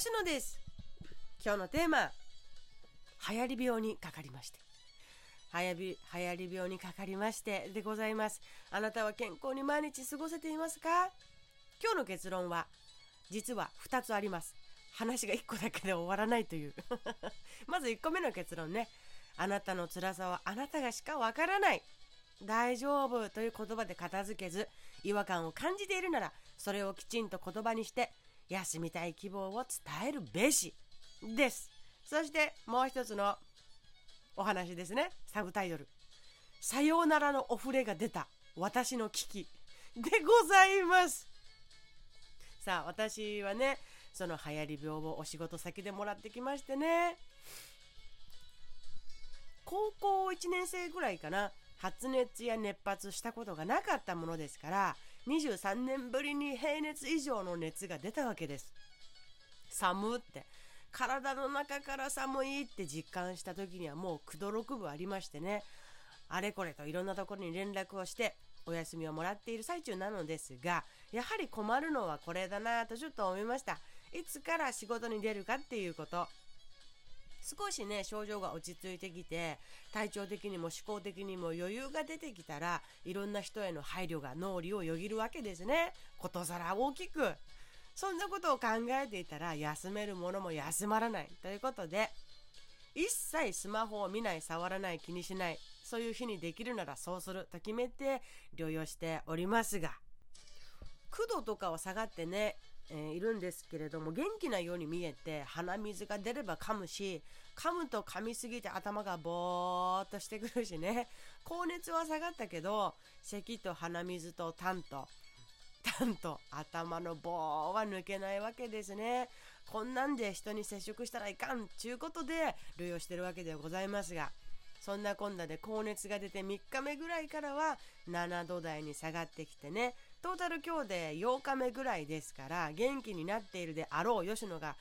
吉野です。今日のテーマ流行り病にかかりまして。流行り流行り病にかかりましてでございます。あなたは健康に毎日過ごせていますか？今日の結論は実は2つあります。話が1個だけで終わらないという。まず1個目の結論ね。あなたの辛さはあなたがしかわからない。大丈夫という言葉で片付けず違和感を感じているならそれをきちんと言葉にして休みたい希望を伝えるべしです。そしてもう一つのお話ですね。サブタイトル「さようならのお触れが出た私の危機」でございます。さあ私はねその流行り病をお仕事先でもらってきましてね。高校1年生ぐらいかな。発熱や熱発したことがなかったものですから23年ぶりに平熱以上の熱が出たわけです。寒って。体の中から寒いって実感した時にはもうくどろく部ありましてね。あれこれといろんなところに連絡をしてお休みをもらっている最中なのですがやはり困るのはこれだなとちょっと思いました。いつから仕事に出るかっていうこと。少しね症状が落ち着いてきて体調的にも思考的にも余裕が出てきたらいろんな人への配慮が脳裏をよぎるわけですね。ことさら大きく。そんなことを考えていたら休めるものも休まらない。ということで一切スマホを見ない触らない気にしない。そういう日にできるならそうする。と決めて療養しておりますが9度とかは下がってねえー、いるんですけれども元気なように見えて鼻水が出れば噛むし噛むと噛みすぎて頭がぼーっとしてくるしね。高熱は下がったけど咳と鼻水と痰と痰と頭の棒は抜けないわけですね。こんなんで人に接触したらいかんちゅうことで療養してるわけでございますがそんなこんなで高熱が出て3日目ぐらいからは7度台に下がってきてね。トータル今日で8日目ぐらいですから元気になっているであろう吉野が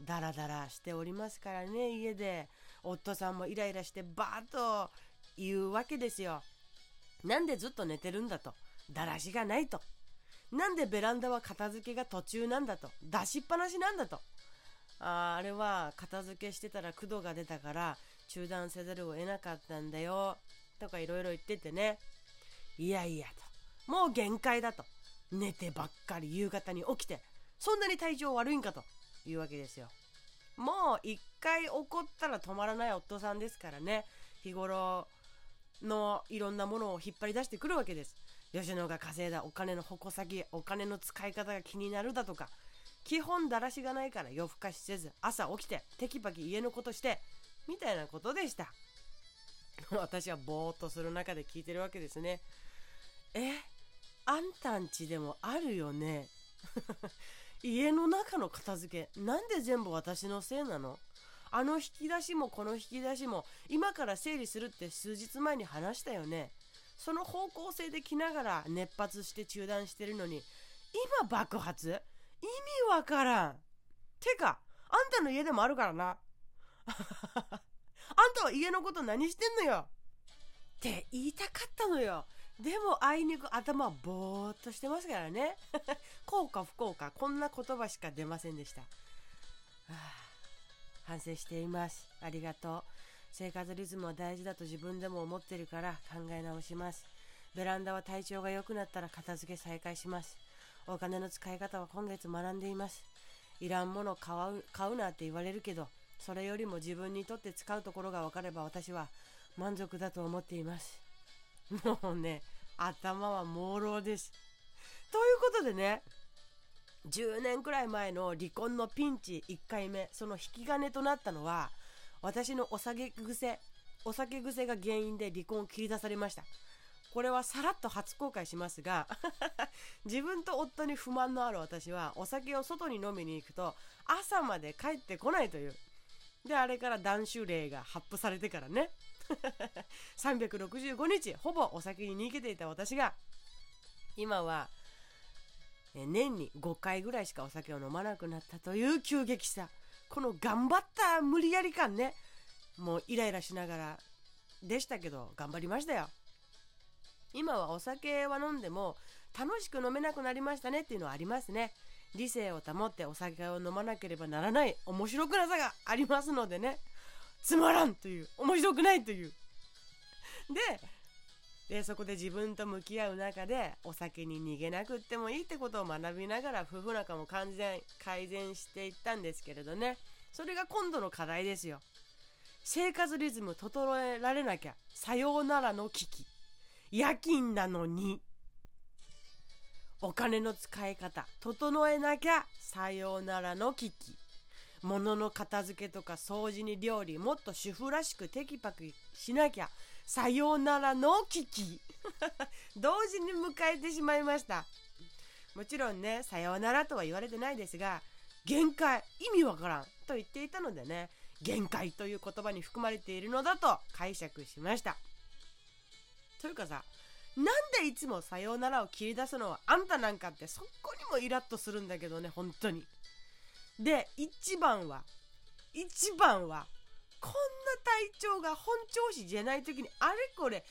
ダラダラしておりますからね家で。夫さんもイライラしてバーッと言うわけですよ。なんでずっと寝てるんだと。だらしがないと。なんでベランダは片付けが途中なんだと。出しっぱなしなんだと。ああれは片付けしてたら駆動が出たから中断せざるを得なかったんだよ。とかいろいろ言っててね。いやいやと。もう限界だと。寝てばっかり夕方に起きて。そんなに体調悪いんかと。いうわけですよ。もう一回怒ったら止まらない夫さんですからね。日頃のいろんなものを引っ張り出してくるわけです。吉野が稼いだお金の矛先お金の使い方が気になるだとか。基本だらしがないから夜更かしせず朝起きてテキパキ家のことしてみたいなことでした。私はぼーっとする中で聞いてるわけですね。えあんたんちでもあるよね？家の中の片付けなんで全部私のせいなの？あの引き出しもこの引き出しも今から整理するって数日前に話したよね？その方向性で来ながら熱発して中断してるのに今爆発？意味わからん。てかあんたの家でもあるからな。あんたは家のこと何してんのよ？って言いたかったのよ。でもあいにく頭はぼーっとしてますからね。こうか不幸かこんな言葉しか出ませんでした、反省しています。ありがとう。生活リズムは大事だと自分でも思ってるから考え直します。ベランダは体調が良くなったら片付け再開します。お金の使い方は今月学んでいます。いらんもの買う買うなって言われるけどそれよりも自分にとって使うところが分かれば私は満足だと思っています。もうね頭は朦朧です。ということでね10年くらい前の離婚のピンチ1回目その引き金となったのは私のお酒癖お酒癖が原因で離婚を切り出されました。これはさらっと初公開しますが 自分と夫に不満のある私はお酒を外に飲みに行くと朝まで帰ってこないというであれから断酒令が発布されてからね。365日ほぼお酒に逃げていた私が今は年に5回ぐらいしかお酒を飲まなくなったという急激さ。この頑張った無理やり感ね。もうイライラしながらでしたけど頑張りましたよ。今はお酒は飲んでも楽しく飲めなくなりましたねっていうのはありますね。理性を保ってお酒を飲まなければならない面白くなさがありますのでね。つまらんという面白くないという。ででそこで自分と向き合う中でお酒に逃げなくってもいいってことを学びながら夫婦仲も完全改善していったんですけれどね。それが今度の課題ですよ。生活リズム整えられなきゃさようならの危機。夜勤なのに。お金の使い方整えなきゃさようならの危機。物の片付けとか掃除に料理もっと主婦らしくテキパキしなきゃさようならの危機。同時に迎えてしまいました。もちろんねさようならとは言われてないですが限界意味わからんと言っていたのでね限界という言葉に含まれているのだと解釈しました。というかさなんでいつもさようならを切り出すのはあんたなんかってそこにもイラッとするんだけどね本当に。で一番は一番はこんな体調が本調子じゃない時にあれこれ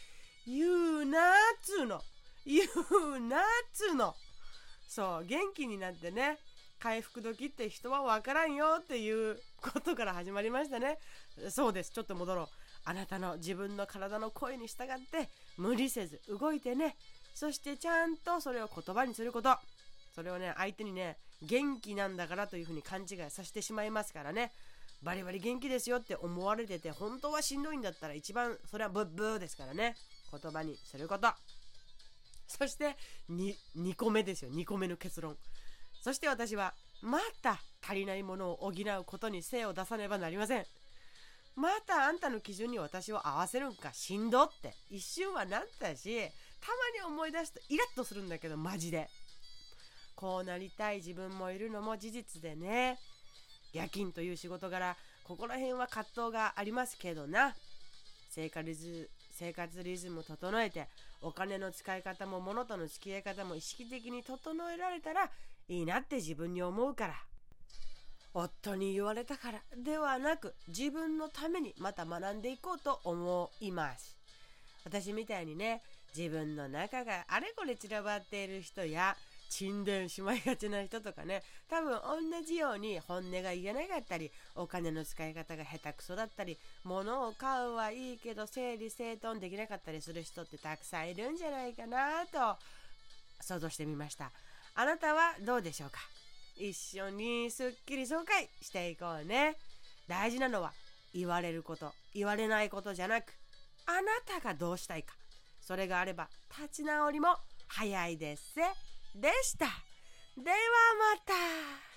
言うなーつうの。言うなーつうの。そう元気になってね回復時って人は分からんよっていうことから始まりましたね。そうですちょっと戻ろう。あなたの自分の体の声に従って無理せず動いてね。そしてちゃんとそれを言葉にすること。それをね相手にね元気なんだからというふうに勘違いさせてしまいますからね。バリバリ元気ですよって思われてて本当はしんどいんだったら一番それはブッブーですからね。言葉にすること。そして 2, 2個目ですよ。2個目の結論。そして私はまた足りないものを補うことに精を出さねばなりません。またあんたの基準に私を合わせるんか？しんどって。一瞬はなったしたまに思い出すとイラッとするんだけどマジで。こうなりたい自分もいるのも事実でね。夜勤という仕事柄ここら辺は葛藤がありますけどな。生活リズ生活リズム整えてお金の使い方も物との付き合い方も意識的に整えられたらいいなって自分に思うから。夫に言われたからではなく自分のためにまた学んでいこうと思います。私みたいにね自分の中があれこれ散らばっている人や沈殿しまいがちな人とかね多分同じように本音が言えなかったりお金の使い方が下手くそだったり物を買うはいいけど整理整頓できなかったりする人ってたくさんいるんじゃないかなと想像してみました。あなたはどうでしょうか？一緒にすっきり爽快していこうね。大事なのは言われること言われないことじゃなくあなたがどうしたいか。それがあれば立ち直りも早いですでした。ではまた。